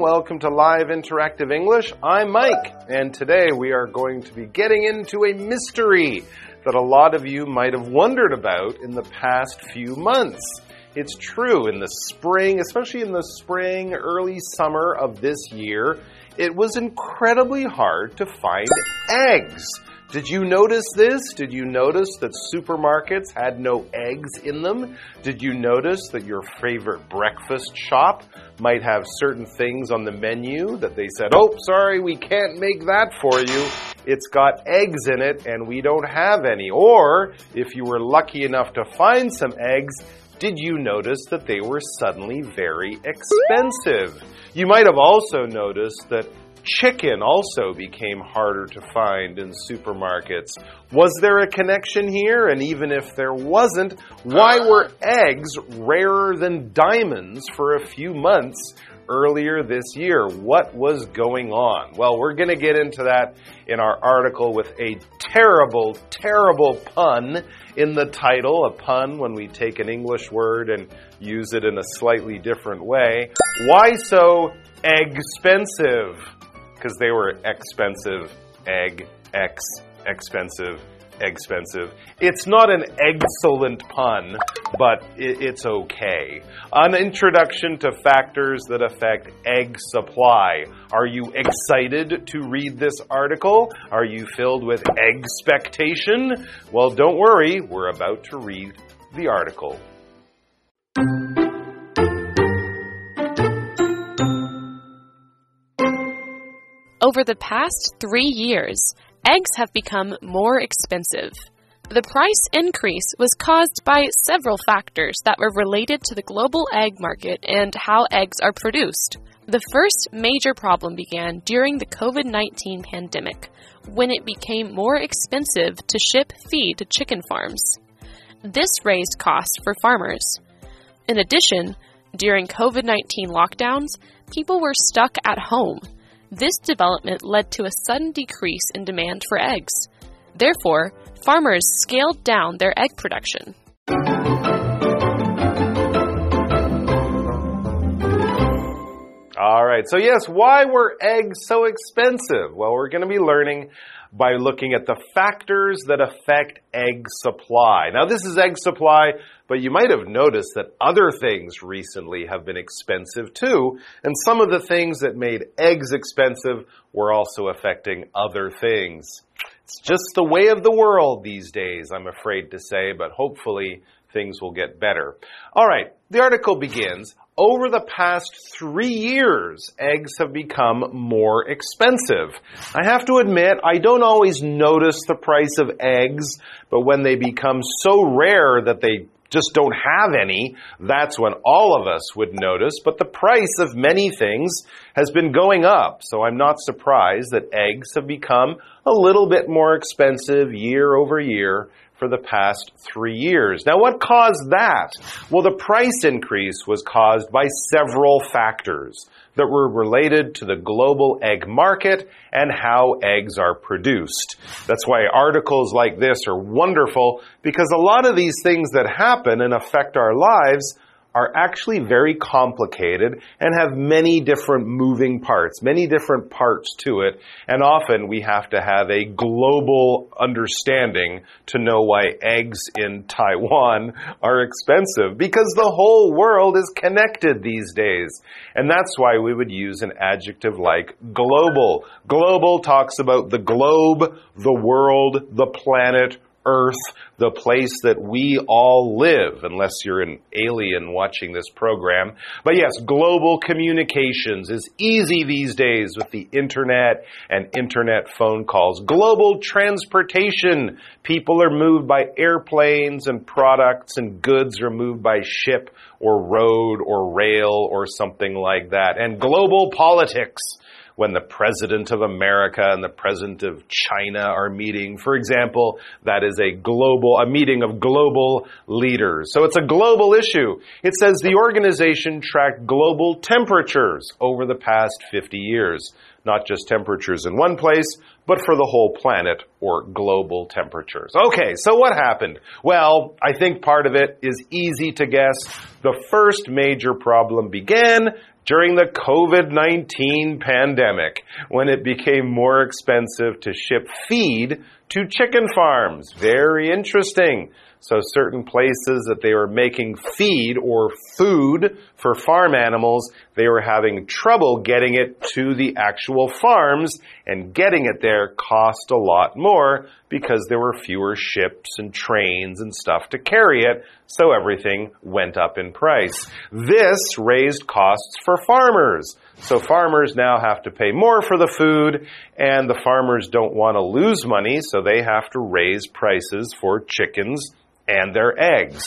Welcome to Live Interactive English. I'm Mike, and today we are going to be getting into a mystery that a lot of you might have wondered about in the past few months. It's true, in the spring, especially in the spring, early summer of this year, it was incredibly hard to find eggs. Did you notice this? Did you notice that supermarkets had no eggs in them? Did you notice that your favorite breakfast shop might have certain things on the menu that they said, oh, sorry, we can't make that for you. It's got eggs in it and we don't have any. Or if you were lucky enough to find some eggs, did you notice that they were suddenly very expensive? You might have also noticed that chicken also became harder to find in supermarkets. Was there a connection here? And even if there wasn't, why were eggs rarer than diamonds for a few months earlier this year? What was going on? Well, we're going to get into that in our article with a terrible, terrible pun in the title. A pun when we take an English word and use it in a slightly different way. Why so egg-spensive? Because they were expensive, egg, X, expensive, expensive. It's not an excellent pun, but it's okay. An introduction to factors that affect egg supply. Are you excited to read this article? Are you filled with expectation? Well, don't worry, we're about to read the article. Over the past three years, eggs have become more expensive. The price increase was caused by several factors that were related to the global egg market and how eggs are produced. The first major problem began during the COVID 19 pandemic, when it became more expensive to ship feed to chicken farms. This raised costs for farmers. In addition, during COVID 19 lockdowns, people were stuck at home this development led to a sudden decrease in demand for eggs. Therefore, farmers scaled down their egg production. All right, so yes, why were eggs so expensive? Well, we're going to be learning by looking at the factors that affect egg supply. Now, this is egg supply, but you might have noticed that other things recently have been expensive too, and some of the things that made eggs expensive were also affecting other things. It's just the way of the world these days, I'm afraid to say, but hopefully things will get better. All right, the article begins over the past three years, eggs have become more expensive. I have to admit, I don't always notice the price of eggs, but when they become so rare that they just don't have any, that's when all of us would notice. But the price of many things has been going up, so I'm not surprised that eggs have become a little bit more expensive year over year for the past three years. Now, what caused that? Well, the price increase was caused by several factors that were related to the global egg market and how eggs are produced. That's why articles like this are wonderful because a lot of these things that happen and affect our lives are actually very complicated and have many different moving parts, many different parts to it, and often we have to have a global understanding to know why eggs in Taiwan are expensive because the whole world is connected these days. And that's why we would use an adjective like global. Global talks about the globe, the world, the planet, earth, the place that we all live, unless you're an alien watching this program. But yes, global communications is easy these days with the internet and internet phone calls. Global transportation. People are moved by airplanes and products and goods are moved by ship or road or rail or something like that. And global politics when the President of America and the President of China are meeting. For example, that is a global, a meeting of global leaders. So it's a global issue. It says the organization tracked global temperatures over the past 50 years. not just temperatures in one place, but for the whole planet or global temperatures. Okay, so what happened? Well, I think part of it is easy to guess. The first major problem began during the COVID 19 pandemic when it became more expensive to ship feed to chicken farms. Very interesting. So certain places that they were making feed or food for farm animals, they were having trouble getting it to the actual farms and getting it there cost a lot more because there were fewer ships and trains and stuff to carry it. So everything went up in price. This raised costs for farmers. So farmers now have to pay more for the food and the farmers don't want to lose money. So they have to raise prices for chickens and their eggs.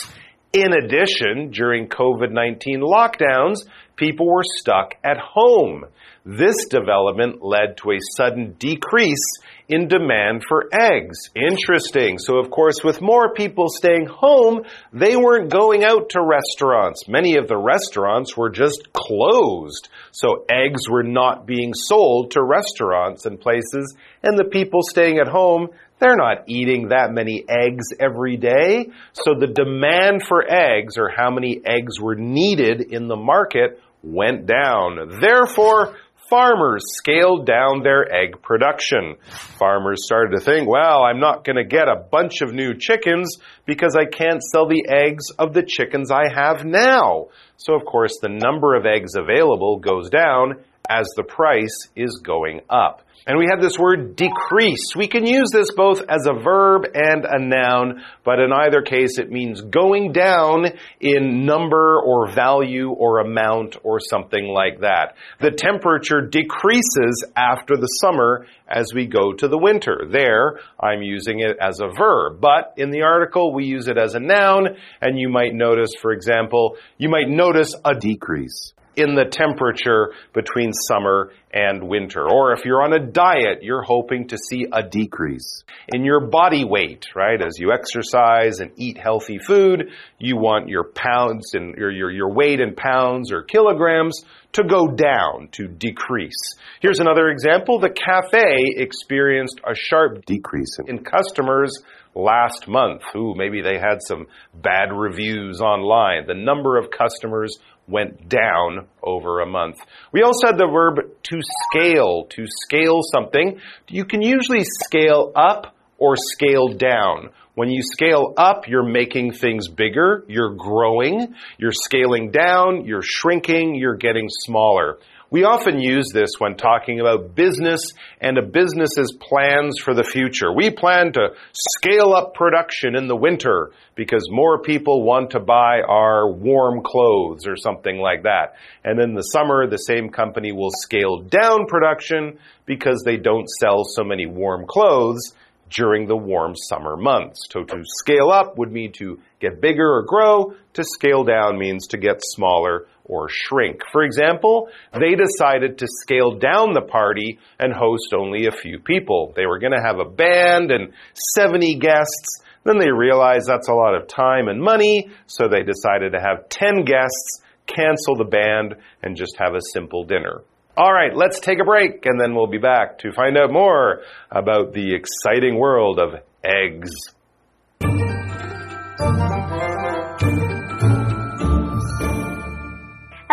In addition, during COVID 19 lockdowns, people were stuck at home. This development led to a sudden decrease in demand for eggs. Interesting. So, of course, with more people staying home, they weren't going out to restaurants. Many of the restaurants were just closed. So, eggs were not being sold to restaurants and places, and the people staying at home, they're not eating that many eggs every day. So the demand for eggs or how many eggs were needed in the market went down. Therefore, farmers scaled down their egg production. Farmers started to think, well, I'm not going to get a bunch of new chickens because I can't sell the eggs of the chickens I have now. So, of course, the number of eggs available goes down as the price is going up. And we have this word decrease. We can use this both as a verb and a noun, but in either case it means going down in number or value or amount or something like that. The temperature decreases after the summer as we go to the winter. There, I'm using it as a verb, but in the article we use it as a noun, and you might notice, for example, you might notice a decrease in the temperature between summer and winter. Or if you're on a diet, you're hoping to see a decrease in your body weight, right? As you exercise and eat healthy food, you want your pounds and your, your, your weight in pounds or kilograms to go down, to decrease. Here's another example. The cafe experienced a sharp decrease in customers last month. Ooh, maybe they had some bad reviews online. The number of customers went down over a month. We also had the verb to scale, to scale something. You can usually scale up or scale down. When you scale up, you're making things bigger, you're growing, you're scaling down, you're shrinking, you're getting smaller. We often use this when talking about business and a business's plans for the future. We plan to scale up production in the winter because more people want to buy our warm clothes or something like that. And in the summer, the same company will scale down production because they don't sell so many warm clothes during the warm summer months. So to scale up would mean to get bigger or grow. To scale down means to get smaller or shrink. For example, they decided to scale down the party and host only a few people. They were going to have a band and 70 guests. Then they realized that's a lot of time and money, so they decided to have 10 guests, cancel the band, and just have a simple dinner. All right, let's take a break and then we'll be back to find out more about the exciting world of eggs.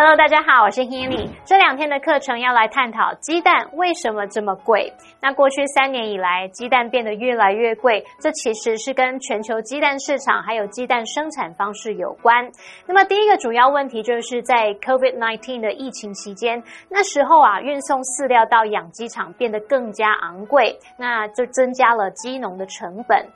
Hello，大家好，我是 Hanny。这两天的课程要来探讨鸡蛋为什么这么贵。那过去三年以来，鸡蛋变得越来越贵，这其实是跟全球鸡蛋市场还有鸡蛋生产方式有关。那么第一个主要问题就是在 COVID-19 的疫情期间，那时候啊，运送饲料到养鸡场变得更加昂贵，那就增加了鸡农的成本。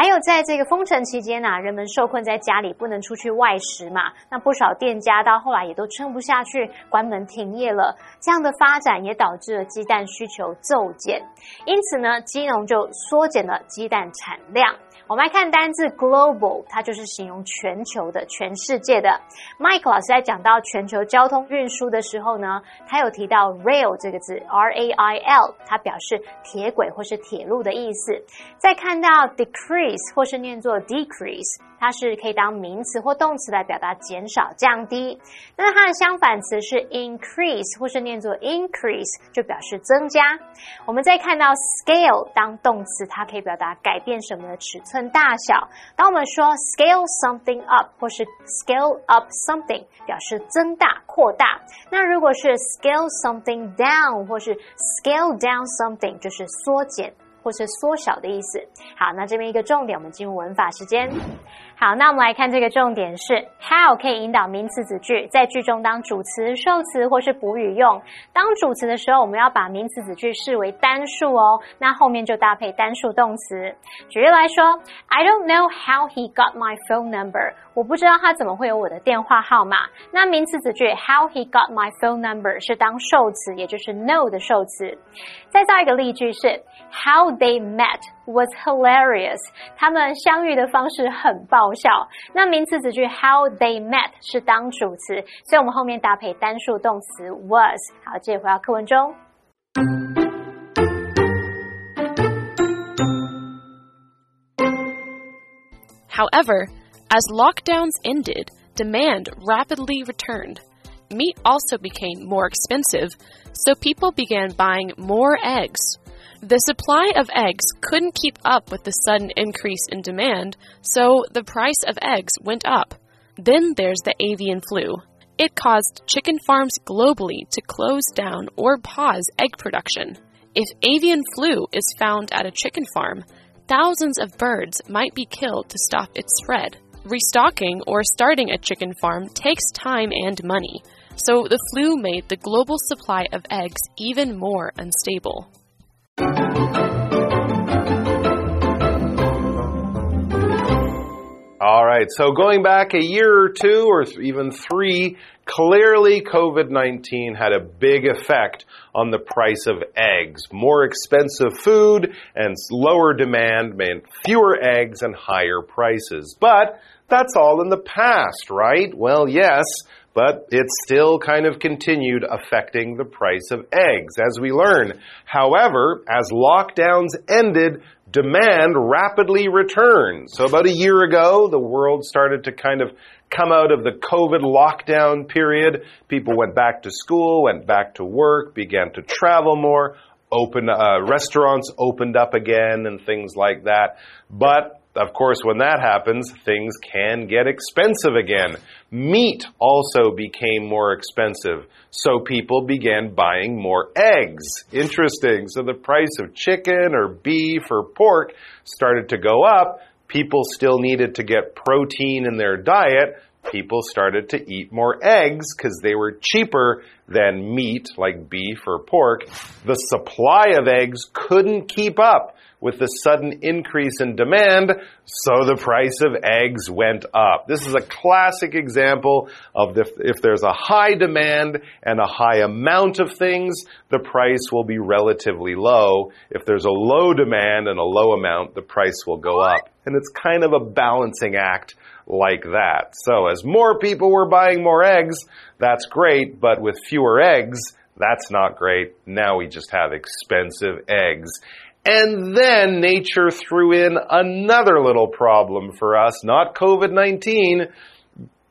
还有在这个封城期间啊，人们受困在家里，不能出去外食嘛。那不少店家到后来也都撑不下去，关门停业了。这样的发展也导致了鸡蛋需求骤减，因此呢，鸡农就缩减了鸡蛋产量。我们来看单字 global，它就是形容全球的、全世界的。Mike 老师在讲到全球交通运输的时候呢，他有提到 rail 这个字，R A I L，它表示铁轨或是铁路的意思。再看到 decrease 或是念作 decrease。它是可以当名词或动词来表达减少、降低。那它的相反词是 increase，或是念作 increase，就表示增加。我们再看到 scale 当动词，它可以表达改变什么的尺寸大小。当我们说 scale something up，或是 scale up something，表示增大、扩大。那如果是 scale something down，或是 scale down something，就是缩减。或是缩小的意思。好，那这边一个重点，我们进入文法时间。好，那我们来看这个重点是 how 可以引导名词子句，在句中当主词、受词或是补语用。当主词的时候，我们要把名词子句视为单数哦，那后面就搭配单数动词。举例来说，I don't know how he got my phone number。我不知道他怎么会有我的电话号码。那名词子句 how he got my phone number 是当受词，也就是 no 的受词。再造一个例句是 how they met was hilarious。他们相遇的方式很爆笑。那名词子句 how they met 是当主词，所以我们后面搭配单数动词 was。好，接着回到课文中。However, as lockdowns ended, demand rapidly returned. Meat also became more expensive, so people began buying more eggs. The supply of eggs couldn't keep up with the sudden increase in demand, so the price of eggs went up. Then there's the avian flu. It caused chicken farms globally to close down or pause egg production. If avian flu is found at a chicken farm, thousands of birds might be killed to stop its spread. Restocking or starting a chicken farm takes time and money, so the flu made the global supply of eggs even more unstable. All right, so going back a year or two or even three, clearly COVID 19 had a big effect on the price of eggs. More expensive food and lower demand meant fewer eggs and higher prices. But that's all in the past, right? Well, yes, but it still kind of continued affecting the price of eggs, as we learn. However, as lockdowns ended, demand rapidly returned. So about a year ago, the world started to kind of come out of the COVID lockdown period. People went back to school, went back to work, began to travel more, open, uh, restaurants opened up again and things like that. But of course, when that happens, things can get expensive again. Meat also became more expensive, so people began buying more eggs. Interesting. So the price of chicken or beef or pork started to go up. People still needed to get protein in their diet. People started to eat more eggs because they were cheaper than meat like beef or pork. The supply of eggs couldn't keep up with the sudden increase in demand, so the price of eggs went up. This is a classic example of the, if there's a high demand and a high amount of things, the price will be relatively low. If there's a low demand and a low amount, the price will go up. And it's kind of a balancing act like that. So as more people were buying more eggs, that's great, but with fewer eggs, that's not great. Now we just have expensive eggs. And then nature threw in another little problem for us, not COVID 19,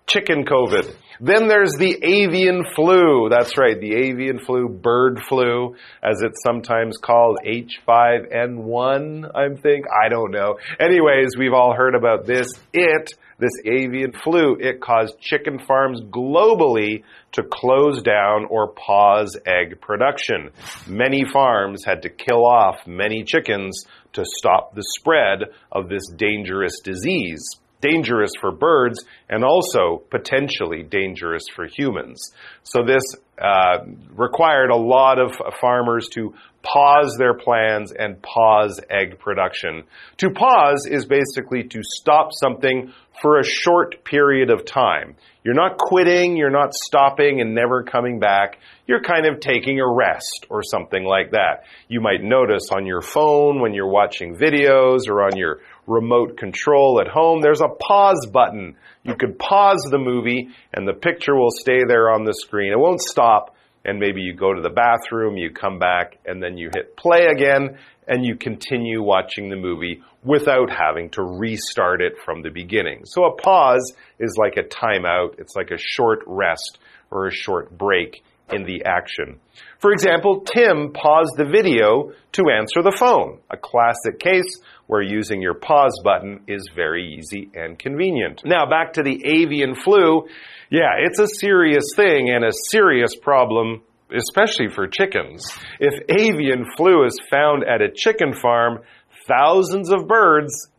chicken COVID. Then there's the avian flu. That's right, the avian flu, bird flu, as it's sometimes called H5N1, I think. I don't know. Anyways, we've all heard about this. It this avian flu, it caused chicken farms globally to close down or pause egg production. Many farms had to kill off many chickens to stop the spread of this dangerous disease. Dangerous for birds and also potentially dangerous for humans. So, this uh, required a lot of farmers to pause their plans and pause egg production. To pause is basically to stop something for a short period of time. You're not quitting, you're not stopping and never coming back. You're kind of taking a rest or something like that. You might notice on your phone when you're watching videos or on your remote control at home, there's a pause button. You could pause the movie and the picture will stay there on the screen. It won't stop. And maybe you go to the bathroom, you come back, and then you hit play again, and you continue watching the movie without having to restart it from the beginning. So a pause is like a timeout. It's like a short rest or a short break in the action. For example, Tim paused the video to answer the phone, a classic case where using your pause button is very easy and convenient. Now back to the avian flu. Yeah, it's a serious thing and a serious problem especially for chickens. If avian flu is found at a chicken farm, thousands of birds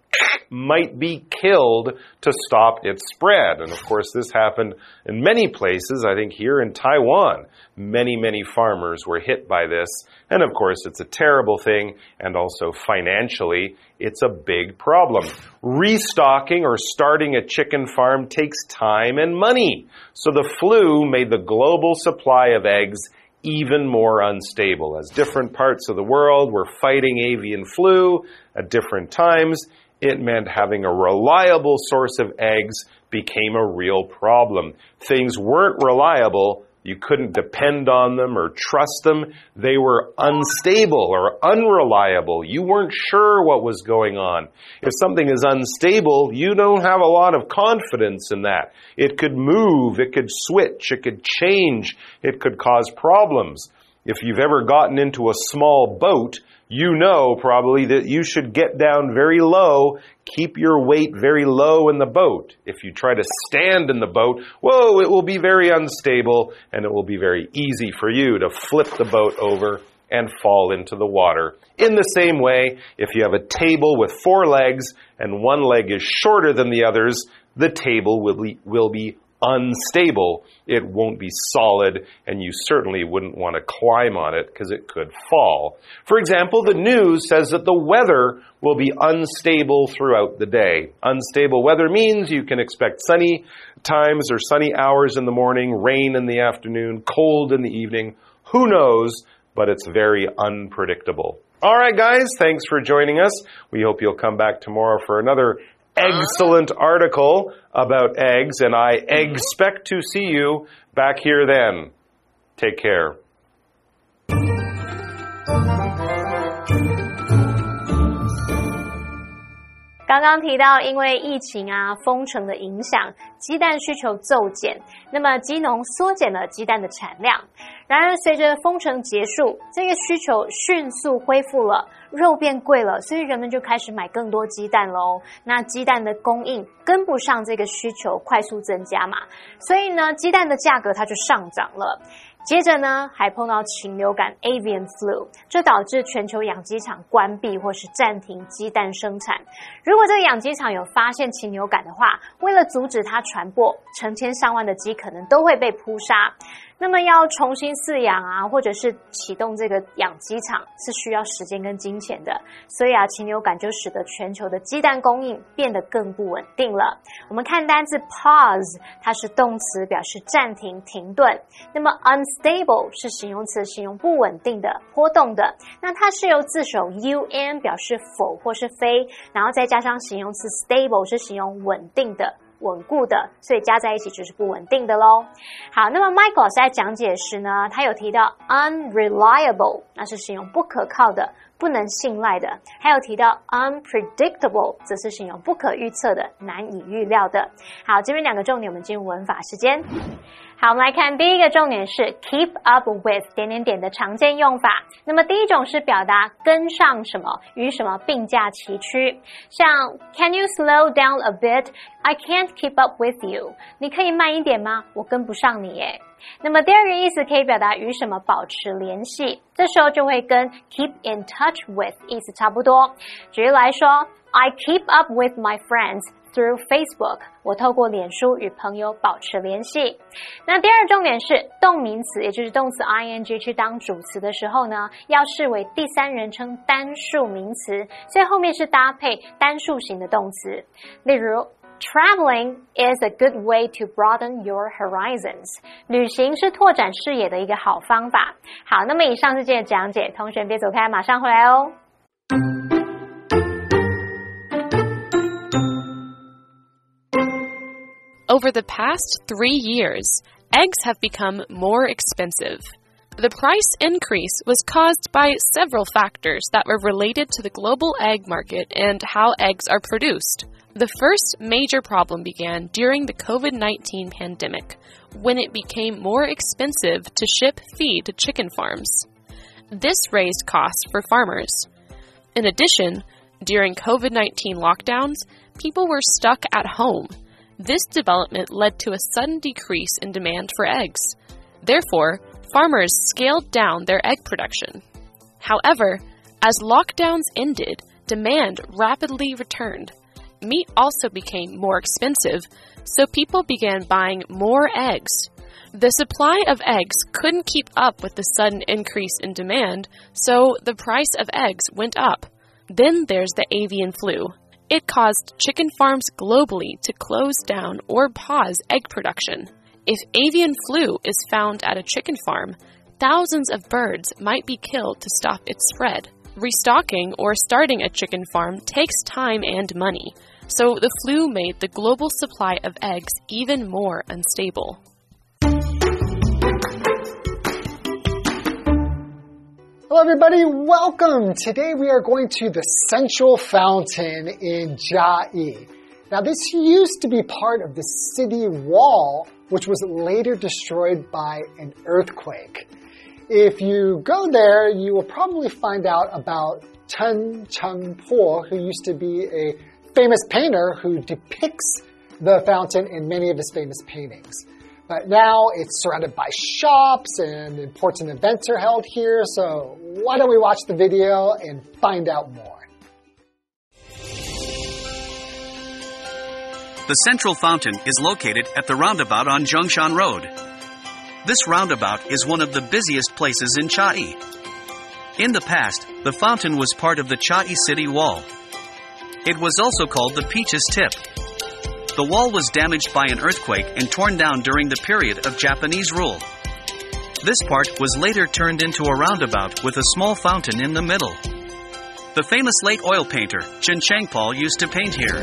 might be killed to stop its spread. And of course, this happened in many places. I think here in Taiwan, many, many farmers were hit by this. And of course, it's a terrible thing. And also financially, it's a big problem. Restocking or starting a chicken farm takes time and money. So the flu made the global supply of eggs even more unstable as different parts of the world were fighting avian flu at different times it meant having a reliable source of eggs became a real problem. Things weren't reliable. You couldn't depend on them or trust them. They were unstable or unreliable. You weren't sure what was going on. If something is unstable, you don't have a lot of confidence in that. It could move, it could switch, it could change, it could cause problems. If you've ever gotten into a small boat, you know probably that you should get down very low, keep your weight very low in the boat. If you try to stand in the boat, whoa, it will be very unstable and it will be very easy for you to flip the boat over and fall into the water. In the same way, if you have a table with four legs and one leg is shorter than the others, the table will be, will be unstable. It won't be solid, and you certainly wouldn't want to climb on it because it could fall. For example, the news says that the weather will be unstable throughout the day. Unstable weather means you can expect sunny times or sunny hours in the morning, rain in the afternoon, cold in the evening. Who knows? But it's very unpredictable. All right, guys, thanks for joining us. We hope you'll come back tomorrow for another excellent article about eggs, and I expect to see you back here then. Take care. 刚刚提到，因为疫情啊、封城的影响，鸡蛋需求骤减，那么鸡农缩减了鸡蛋的产量。然而，随着封城结束，这个需求迅速恢复了，肉变贵了，所以人们就开始买更多鸡蛋喽。那鸡蛋的供应跟不上这个需求快速增加嘛，所以呢，鸡蛋的价格它就上涨了。接着呢，还碰到禽流感 （avian flu），这导致全球养鸡场关闭或是暂停鸡蛋生产。如果这个养鸡场有发现禽流感的话，为了阻止它传播，成千上万的鸡可能都会被扑杀。那么要重新饲养啊，或者是启动这个养鸡场，是需要时间跟金钱的。所以啊，禽流感就使得全球的鸡蛋供应变得更不稳定了。我们看单字 pause，它是动词，表示暂停、停顿。那么 unstable 是形容词，形容不稳定的、波动的。那它是由字首 un 表示否或是非，然后再加上形容词 stable 是形容稳定的。稳固的，所以加在一起就是不稳定的喽。好，那么 Michael 在讲解时呢，他有提到 unreliable，那是形容不可靠的、不能信赖的；还有提到 unpredictable，则是形容不可预测的、难以预料的。好，这边两个重点，我们进入文法时间。好，我们来看第一个重点是 keep up with 点点点的常见用法。那么第一种是表达跟上什么，与什么并驾齐驱。像 Can you slow down a bit? I can't keep up with you. 你可以慢一点吗？我跟不上你耶。那么第二个意思可以表达与什么保持联系，这时候就会跟 keep in touch with 意思差不多。举例来说，I keep up with my friends. Through Facebook，我透过脸书与朋友保持联系。那第二重点是动名词，也就是动词 ing 去当主词的时候呢，要视为第三人称单数名词，所以后面是搭配单数型的动词。例如，Traveling is a good way to broaden your horizons。旅行是拓展视野的一个好方法。好，那么以上是今天的讲解，同学别走开，马上回来哦。Over the past three years, eggs have become more expensive. The price increase was caused by several factors that were related to the global egg market and how eggs are produced. The first major problem began during the COVID 19 pandemic, when it became more expensive to ship feed to chicken farms. This raised costs for farmers. In addition, during COVID 19 lockdowns, people were stuck at home. This development led to a sudden decrease in demand for eggs. Therefore, farmers scaled down their egg production. However, as lockdowns ended, demand rapidly returned. Meat also became more expensive, so people began buying more eggs. The supply of eggs couldn't keep up with the sudden increase in demand, so the price of eggs went up. Then there's the avian flu. It caused chicken farms globally to close down or pause egg production. If avian flu is found at a chicken farm, thousands of birds might be killed to stop its spread. Restocking or starting a chicken farm takes time and money, so the flu made the global supply of eggs even more unstable. Hello, everybody. Welcome. Today we are going to the Central Fountain in Chiayi. Now, this used to be part of the city wall, which was later destroyed by an earthquake. If you go there, you will probably find out about Chen Chengpo, who used to be a famous painter who depicts the fountain in many of his famous paintings. But now it's surrounded by shops and important events are held here, so why don't we watch the video and find out more? The central fountain is located at the roundabout on Zhongshan Road. This roundabout is one of the busiest places in Chiayi. In the past, the fountain was part of the Chiayi City Wall. It was also called the Peach's Tip. The wall was damaged by an earthquake and torn down during the period of Japanese rule. This part was later turned into a roundabout with a small fountain in the middle. The famous late oil painter Chen Chengpo used to paint here.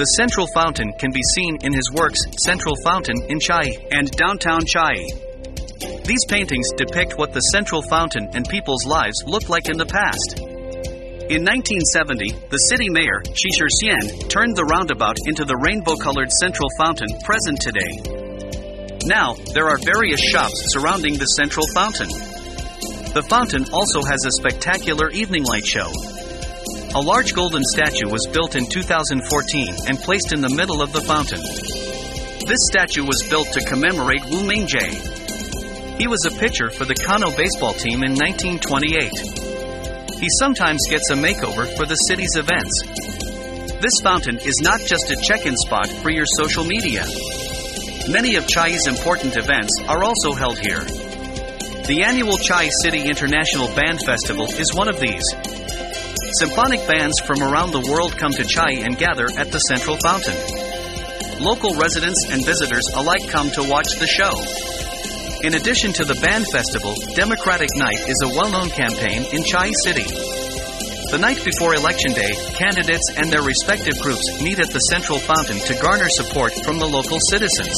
The central fountain can be seen in his works Central Fountain in Chiayi and Downtown Chiayi. These paintings depict what the central fountain and people's lives looked like in the past. In 1970, the city mayor, Qi Shixian, turned the roundabout into the rainbow colored central fountain present today. Now, there are various shops surrounding the central fountain. The fountain also has a spectacular evening light show. A large golden statue was built in 2014 and placed in the middle of the fountain. This statue was built to commemorate Wu Mingjie. He was a pitcher for the Kano baseball team in 1928. He sometimes gets a makeover for the city's events. This fountain is not just a check in spot for your social media. Many of Chiayi's important events are also held here. The annual Chiayi City International Band Festival is one of these. Symphonic bands from around the world come to Chiayi and gather at the central fountain. Local residents and visitors alike come to watch the show. In addition to the band festival, Democratic Night is a well known campaign in Chiayi City. The night before Election Day, candidates and their respective groups meet at the central fountain to garner support from the local citizens.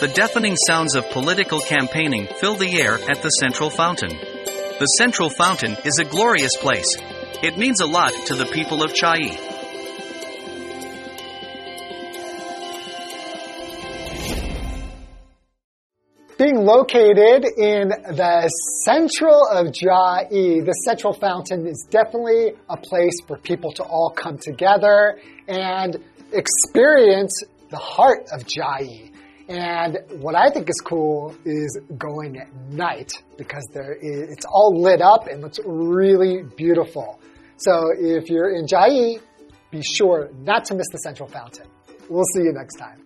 The deafening sounds of political campaigning fill the air at the central fountain. The central fountain is a glorious place, it means a lot to the people of Chiayi. Being located in the central of Chiayi, the central fountain is definitely a place for people to all come together and experience the heart of Chiayi. And what I think is cool is going at night because there is, it's all lit up and looks really beautiful. So if you're in Chiayi, be sure not to miss the central fountain. We'll see you next time.